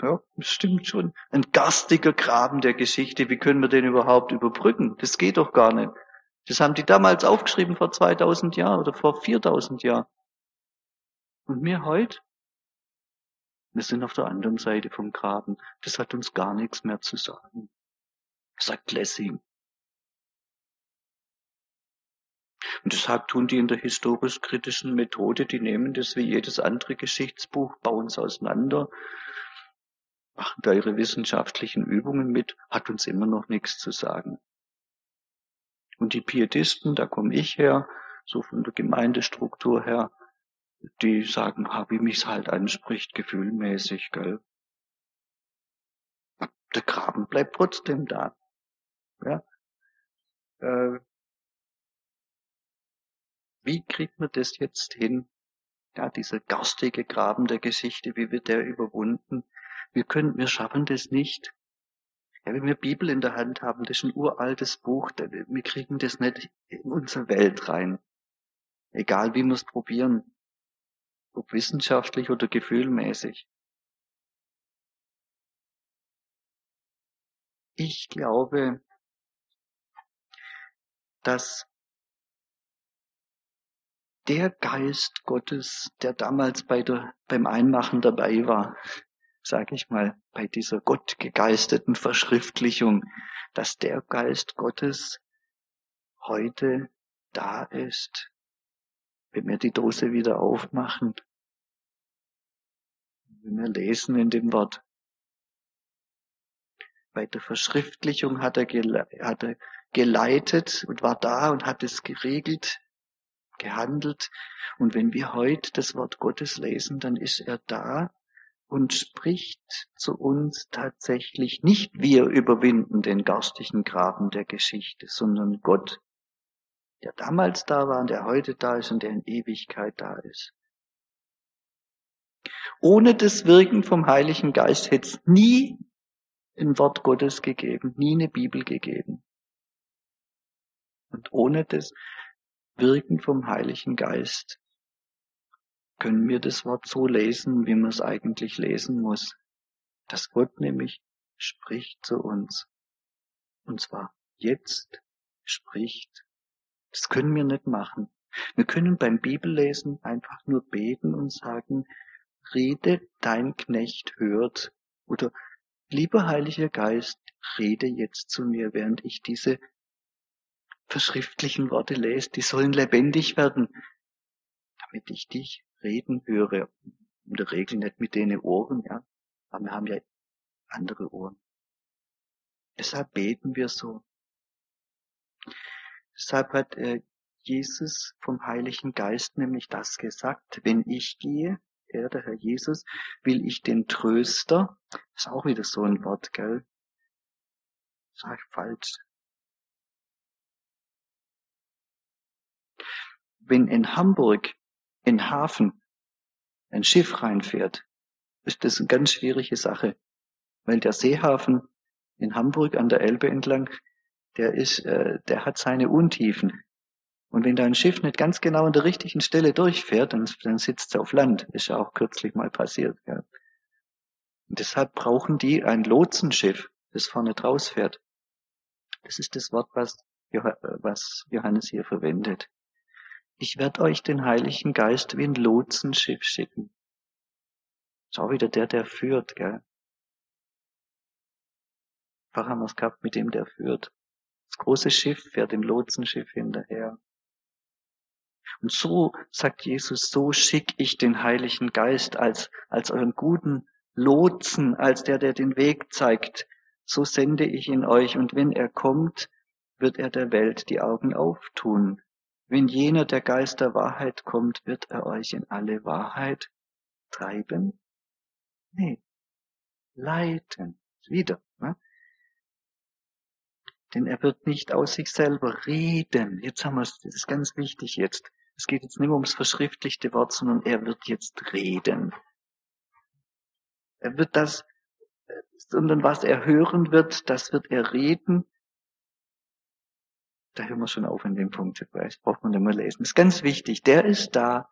S1: Ja, das stimmt schon. Ein garstiger Graben der Geschichte. Wie können wir den überhaupt überbrücken? Das geht doch gar nicht. Das haben die damals aufgeschrieben vor 2000 Jahren oder vor 4000 Jahren. Und wir heute? Wir sind auf der anderen Seite vom Graben. Das hat uns gar nichts mehr zu sagen, sagt Lessing. Und deshalb tun die in der historisch-kritischen Methode, die nehmen das wie jedes andere Geschichtsbuch, bauen es auseinander, machen da ihre wissenschaftlichen Übungen mit, hat uns immer noch nichts zu sagen. Und die Pietisten, da komme ich her, so von der Gemeindestruktur her, die sagen, ha, wie mich's halt anspricht, gefühlmäßig, gell. Der Graben bleibt trotzdem da. Ja. Äh, wie kriegt man das jetzt hin? Ja, dieser garstige Graben der Geschichte, wie wird der überwunden? Wir können, wir schaffen das nicht. Ja, wenn wir Bibel in der Hand haben, das ist ein uraltes Buch, wir kriegen das nicht in unsere Welt rein. Egal wie wir es probieren. Ob wissenschaftlich oder gefühlmäßig. Ich glaube, dass der Geist Gottes, der damals bei der, beim Einmachen dabei war, sage ich mal, bei dieser gottgegeisteten Verschriftlichung, dass der Geist Gottes heute da ist, wenn wir die Dose wieder aufmachen, wenn wir lesen in dem Wort. Bei der Verschriftlichung hat er, hat er geleitet und war da und hat es geregelt, gehandelt. Und wenn wir heute das Wort Gottes lesen, dann ist er da und spricht zu uns tatsächlich nicht wir überwinden den garstigen Graben der Geschichte, sondern Gott, der damals da war und der heute da ist und der in Ewigkeit da ist. Ohne das Wirken vom Heiligen Geist hätte es nie ein Wort Gottes gegeben, nie eine Bibel gegeben. Und ohne das Wirken vom Heiligen Geist können wir das Wort so lesen, wie man es eigentlich lesen muss. Dass Gott nämlich spricht zu uns. Und zwar jetzt spricht. Das können wir nicht machen. Wir können beim Bibellesen einfach nur beten und sagen, rede, dein Knecht hört. Oder, lieber Heiliger Geist, rede jetzt zu mir, während ich diese verschriftlichen Worte lese. Die sollen lebendig werden, damit ich dich reden höre. In der Regel nicht mit denen Ohren, ja. Aber wir haben ja andere Ohren. Deshalb beten wir so. Deshalb hat äh, Jesus vom Heiligen Geist nämlich das gesagt, wenn ich gehe, er, der Herr Jesus, will ich den Tröster, ist auch wieder so ein Wort, gell? Sag ich falsch. Wenn in Hamburg in Hafen ein Schiff reinfährt, ist das eine ganz schwierige Sache, weil der Seehafen in Hamburg an der Elbe entlang, der ist, äh, der hat seine Untiefen. Und wenn da ein Schiff nicht ganz genau an der richtigen Stelle durchfährt, dann, dann sitzt es auf Land. Ist ja auch kürzlich mal passiert. Ja. Und deshalb brauchen die ein Lotsenschiff, das vorne draus fährt. Das ist das Wort, was, was Johannes hier verwendet. Ich werde euch den Heiligen Geist wie ein Lotsenschiff schicken. Auch wieder der, der führt, gell? Vorher haben wir es gehabt mit dem, der führt. Das große Schiff fährt dem Lotsenschiff hinterher. Und so, sagt Jesus, so schick ich den Heiligen Geist als, als euren guten Lotsen, als der, der den Weg zeigt. So sende ich ihn euch. Und wenn er kommt, wird er der Welt die Augen auftun. Wenn jener der Geist der Wahrheit kommt, wird er euch in alle Wahrheit treiben? Nee, leiten. Wieder. Ne? Denn er wird nicht aus sich selber reden. Jetzt haben wir es, das ist ganz wichtig jetzt. Es geht jetzt nicht mehr ums verschriftlichte Wort, sondern er wird jetzt reden. Er wird das, sondern was er hören wird, das wird er reden. Da hören wir schon auf in dem Punkt. Das braucht man nicht mehr lesen. Das ist ganz wichtig. Der ist da,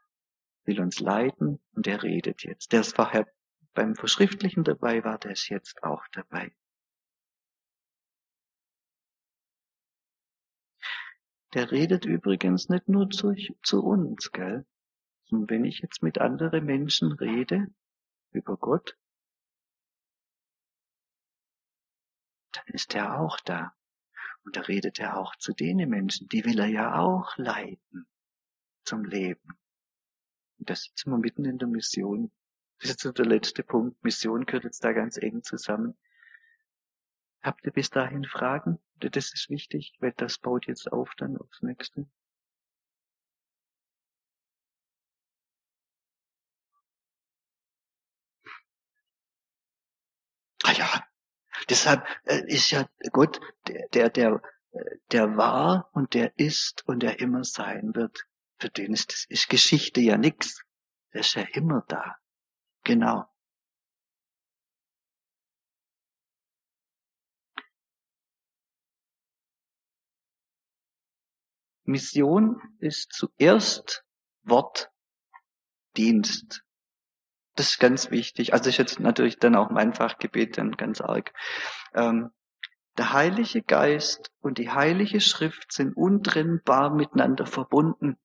S1: will uns leiten und der redet jetzt. Der ist vorher beim Verschriftlichen dabei war, der ist jetzt auch dabei. Der redet übrigens nicht nur zu, zu uns, gell? Und wenn ich jetzt mit anderen Menschen rede über Gott, dann ist er auch da. Und da redet er auch zu denen Menschen, die will er ja auch leiten zum Leben. Und da sitzen wir mitten in der Mission. Das ist jetzt der letzte Punkt. Mission gehört jetzt da ganz eng zusammen. Habt ihr bis dahin Fragen? Das ist wichtig, weil das baut jetzt auf dann aufs nächste. Ah ja, deshalb äh, ist ja Gott, der, der, der, war und der ist und der immer sein wird. Für den ist, ist Geschichte ja nix. Der ist ja immer da. Genau. Mission ist zuerst Wort, Dienst. Das ist ganz wichtig. Also ist jetzt natürlich dann auch mein Fachgebet dann ganz arg. Ähm, der Heilige Geist und die Heilige Schrift sind untrennbar miteinander verbunden.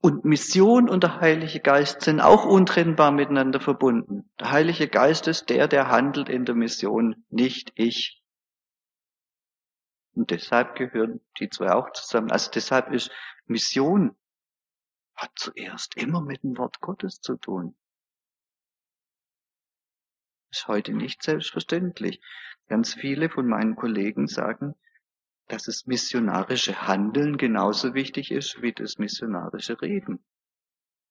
S1: Und Mission und der Heilige Geist sind auch untrennbar miteinander verbunden. Der Heilige Geist ist der, der handelt in der Mission, nicht ich. Und deshalb gehören die zwei auch zusammen. Also deshalb ist Mission hat zuerst immer mit dem Wort Gottes zu tun. Ist heute nicht selbstverständlich. Ganz viele von meinen Kollegen sagen, dass das missionarische Handeln genauso wichtig ist wie das missionarische Reden.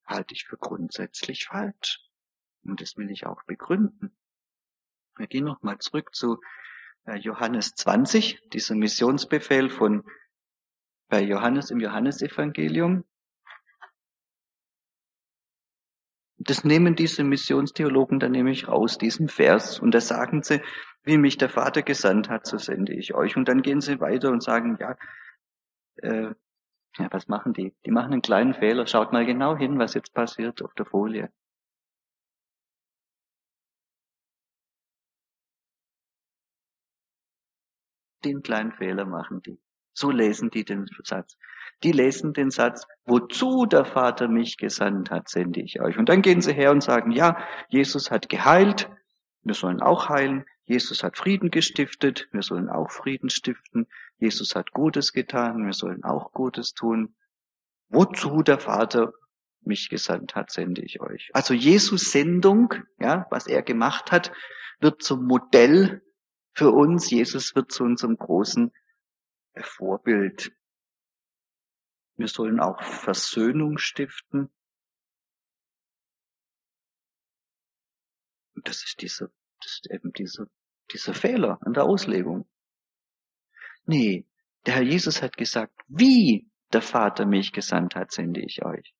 S1: Halte ich für grundsätzlich falsch. Und das will ich auch begründen. Wir gehen nochmal zurück zu Johannes 20, dieser Missionsbefehl von bei Johannes im Johannesevangelium. Das nehmen diese Missionstheologen dann nämlich raus, diesen Vers. Und da sagen sie, wie mich der Vater gesandt hat, so sende ich euch. Und dann gehen sie weiter und sagen, ja, äh, ja, was machen die? Die machen einen kleinen Fehler. Schaut mal genau hin, was jetzt passiert auf der Folie. Den kleinen Fehler machen die. So lesen die den Satz. Die lesen den Satz, wozu der Vater mich gesandt hat, sende ich euch. Und dann gehen sie her und sagen, ja, Jesus hat geheilt, wir sollen auch heilen. Jesus hat Frieden gestiftet, wir sollen auch Frieden stiften. Jesus hat Gutes getan, wir sollen auch Gutes tun. Wozu der Vater mich gesandt hat, sende ich euch. Also Jesus Sendung, ja, was er gemacht hat, wird zum Modell für uns. Jesus wird zu unserem großen Vorbild. Wir sollen auch Versöhnung stiften. Und das ist dieser, das ist eben dieser, dieser Fehler an der Auslegung. Nee, der Herr Jesus hat gesagt, wie der Vater mich gesandt hat, sende ich euch.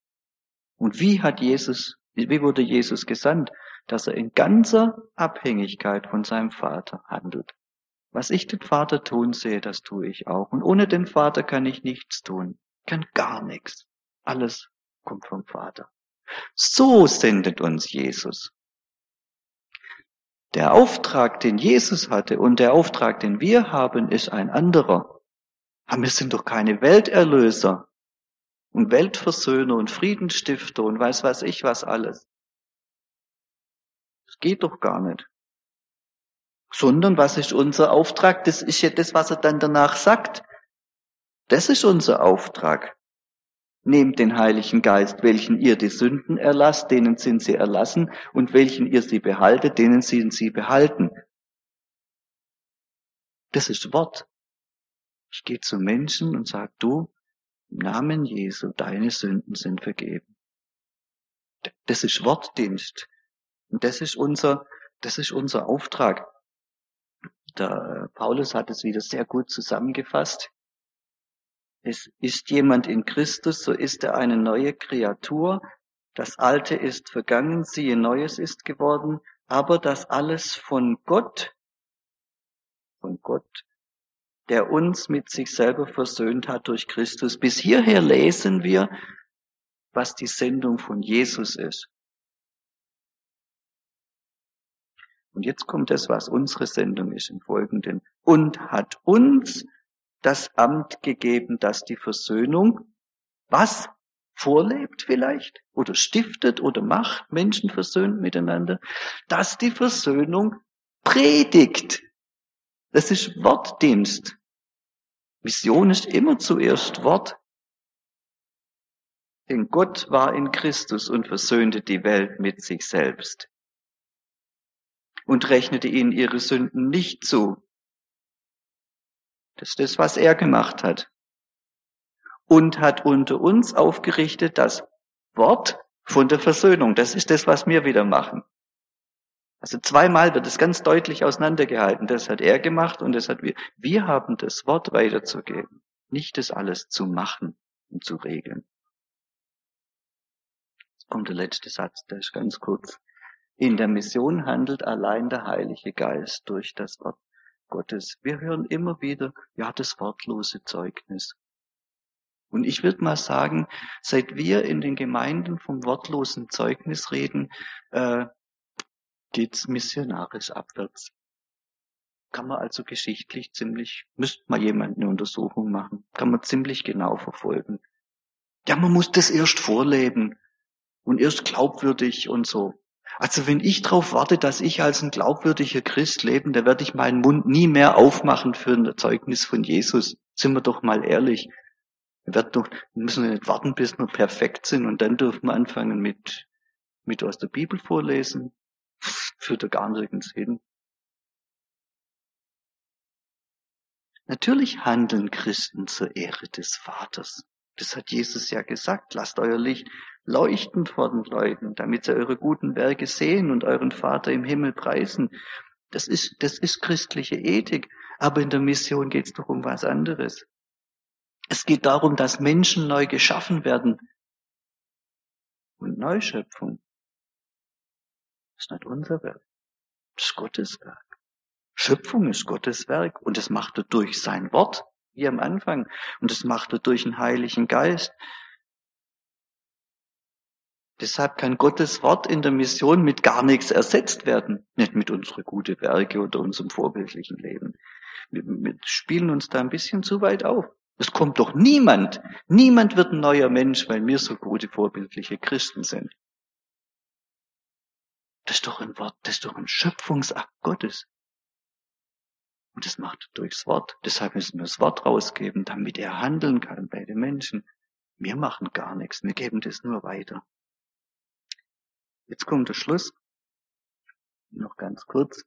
S1: Und wie hat Jesus, wie wurde Jesus gesandt? Dass er in ganzer Abhängigkeit von seinem Vater handelt. Was ich den Vater tun sehe, das tue ich auch. Und ohne den Vater kann ich nichts tun. Kann gar nichts. Alles kommt vom Vater. So sendet uns Jesus. Der Auftrag, den Jesus hatte und der Auftrag, den wir haben, ist ein anderer. Aber wir sind doch keine Welterlöser und Weltversöhner und Friedensstifter und weiß was ich was alles. Das geht doch gar nicht. Sondern was ist unser Auftrag? Das ist ja das, was er dann danach sagt. Das ist unser Auftrag. Nehmt den Heiligen Geist, welchen ihr die Sünden erlasst, denen sind sie erlassen, und welchen ihr sie behaltet, denen sind sie behalten. Das ist Wort. Ich gehe zu Menschen und sage, du, im Namen Jesu, deine Sünden sind vergeben. Das ist Wortdienst. Und das ist unser, das ist unser Auftrag. Der Paulus hat es wieder sehr gut zusammengefasst. Es ist jemand in Christus, so ist er eine neue Kreatur. Das Alte ist vergangen, siehe Neues ist geworden, aber das alles von Gott, von Gott, der uns mit sich selber versöhnt hat durch Christus. Bis hierher lesen wir, was die Sendung von Jesus ist. Und jetzt kommt das, was unsere Sendung ist im Folgenden. Und hat uns das Amt gegeben, dass die Versöhnung, was? Vorlebt vielleicht? Oder stiftet oder macht Menschen versöhnt miteinander? Dass die Versöhnung predigt. Das ist Wortdienst. Mission ist immer zuerst Wort. Denn Gott war in Christus und versöhnte die Welt mit sich selbst und rechnete ihnen ihre Sünden nicht zu. Das ist das, was er gemacht hat. Und hat unter uns aufgerichtet das Wort von der Versöhnung. Das ist das, was wir wieder machen. Also zweimal wird es ganz deutlich auseinandergehalten. Das hat er gemacht und das hat wir. Wir haben das Wort weiterzugeben, nicht das alles zu machen und zu regeln. Jetzt kommt der letzte Satz, der ist ganz kurz. In der Mission handelt allein der Heilige Geist durch das Wort Gottes. Wir hören immer wieder, ja, das wortlose Zeugnis. Und ich würde mal sagen, seit wir in den Gemeinden vom wortlosen Zeugnis reden, äh, geht's missionarisch abwärts. Kann man also geschichtlich ziemlich, müsste mal jemand eine Untersuchung machen, kann man ziemlich genau verfolgen. Ja, man muss das erst vorleben und erst glaubwürdig und so. Also wenn ich darauf warte, dass ich als ein glaubwürdiger Christ lebe, dann werde ich meinen Mund nie mehr aufmachen für ein Zeugnis von Jesus. Sind wir doch mal ehrlich. Wir müssen nicht warten, bis wir perfekt sind und dann dürfen wir anfangen mit, mit aus der Bibel vorlesen. Führt da gar nirgends hin. Natürlich handeln Christen zur Ehre des Vaters. Das hat Jesus ja gesagt. Lasst euer Licht leuchten vor den Leuten, damit sie eure guten Werke sehen und euren Vater im Himmel preisen. Das ist, das ist christliche Ethik. Aber in der Mission geht es doch um was anderes. Es geht darum, dass Menschen neu geschaffen werden. Und Neuschöpfung ist nicht unser Werk. Das ist Gottes Werk. Schöpfung ist Gottes Werk und das macht er durch sein Wort, wie am Anfang. Und das macht er durch den Heiligen Geist. Deshalb kann Gottes Wort in der Mission mit gar nichts ersetzt werden. Nicht mit unseren guten Werke oder unserem vorbildlichen Leben. Wir, spielen uns da ein bisschen zu weit auf. Es kommt doch niemand, niemand wird ein neuer Mensch, weil wir so gute vorbildliche Christen sind. Das ist doch ein Wort, das ist doch ein Schöpfungsakt Gottes. Und das macht er durchs Wort. Deshalb müssen wir das Wort rausgeben, damit er handeln kann bei den Menschen. Wir machen gar nichts, wir geben das nur weiter. Jetzt kommt der Schluss. Noch ganz kurz.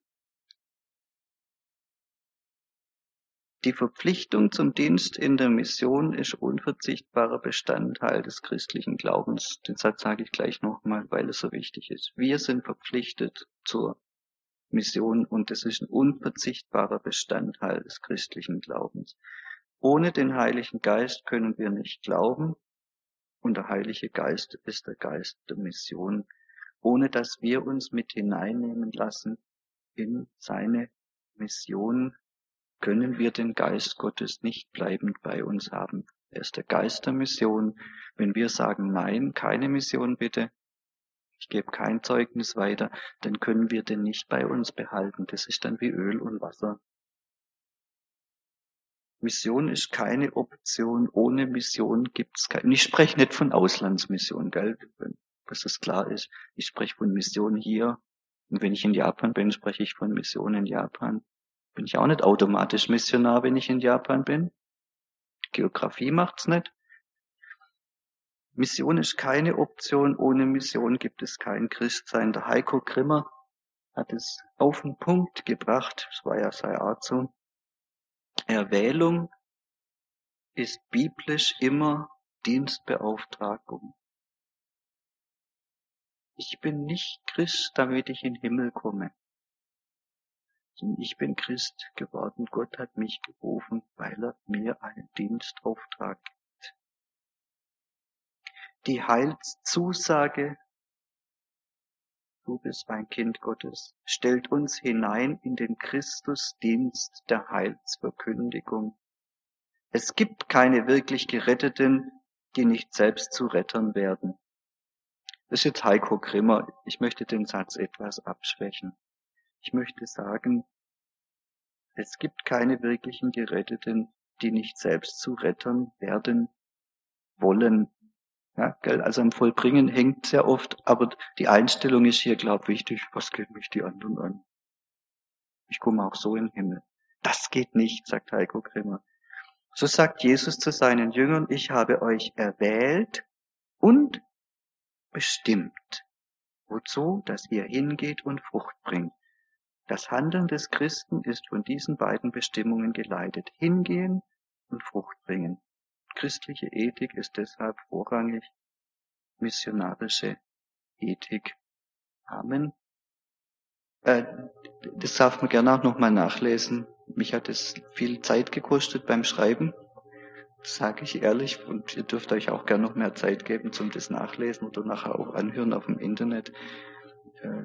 S1: Die Verpflichtung zum Dienst in der Mission ist unverzichtbarer Bestandteil des christlichen Glaubens. Den Satz sage ich gleich nochmal, weil es so wichtig ist. Wir sind verpflichtet zur Mission und es ist ein unverzichtbarer Bestandteil des christlichen Glaubens. Ohne den Heiligen Geist können wir nicht glauben und der Heilige Geist ist der Geist der Mission ohne dass wir uns mit hineinnehmen lassen in seine Mission, können wir den Geist Gottes nicht bleibend bei uns haben. Er ist der Geist der Mission. Wenn wir sagen, nein, keine Mission bitte, ich gebe kein Zeugnis weiter, dann können wir den nicht bei uns behalten. Das ist dann wie Öl und Wasser. Mission ist keine Option. Ohne Mission gibt's keine. Ich spreche nicht von Auslandsmission, gell? Dass das klar ist. Ich spreche von Mission hier. Und wenn ich in Japan bin, spreche ich von Mission in Japan. Bin ich auch nicht automatisch Missionar, wenn ich in Japan bin. Geografie macht's nicht. Mission ist keine Option. Ohne Mission gibt es kein Christsein. Der Heiko Grimmer hat es auf den Punkt gebracht. Das war ja seine Art so. Erwählung ist biblisch immer Dienstbeauftragung. Ich bin nicht Christ, damit ich in den Himmel komme. Ich bin Christ geworden. Gott hat mich gerufen, weil er mir einen Dienstauftrag gibt. die Heilszusage, du bist ein Kind Gottes, stellt uns hinein in den Christusdienst der Heilsverkündigung. Es gibt keine wirklich Geretteten, die nicht selbst zu Rettern werden. Das ist jetzt Heiko Grimmer. Ich möchte den Satz etwas abschwächen. Ich möchte sagen, es gibt keine wirklichen Geretteten, die nicht selbst zu Rettern werden wollen. Ja, gell? Also am Vollbringen hängt sehr oft, aber die Einstellung ist hier, glaube ich, wichtig. Was geht mich die anderen an? Ich komme auch so in den Himmel. Das geht nicht, sagt Heiko Grimmer. So sagt Jesus zu seinen Jüngern, ich habe euch erwählt und bestimmt. Wozu? Dass ihr hingeht und Frucht bringt. Das Handeln des Christen ist von diesen beiden Bestimmungen geleitet. Hingehen und Frucht bringen. Christliche Ethik ist deshalb vorrangig missionarische Ethik. Amen. Äh, das darf man gerne auch nochmal nachlesen. Mich hat es viel Zeit gekostet beim Schreiben, sage ich ehrlich. Und ihr dürft euch auch gerne noch mehr Zeit geben zum das Nachlesen oder nachher auch anhören auf dem Internet. Äh,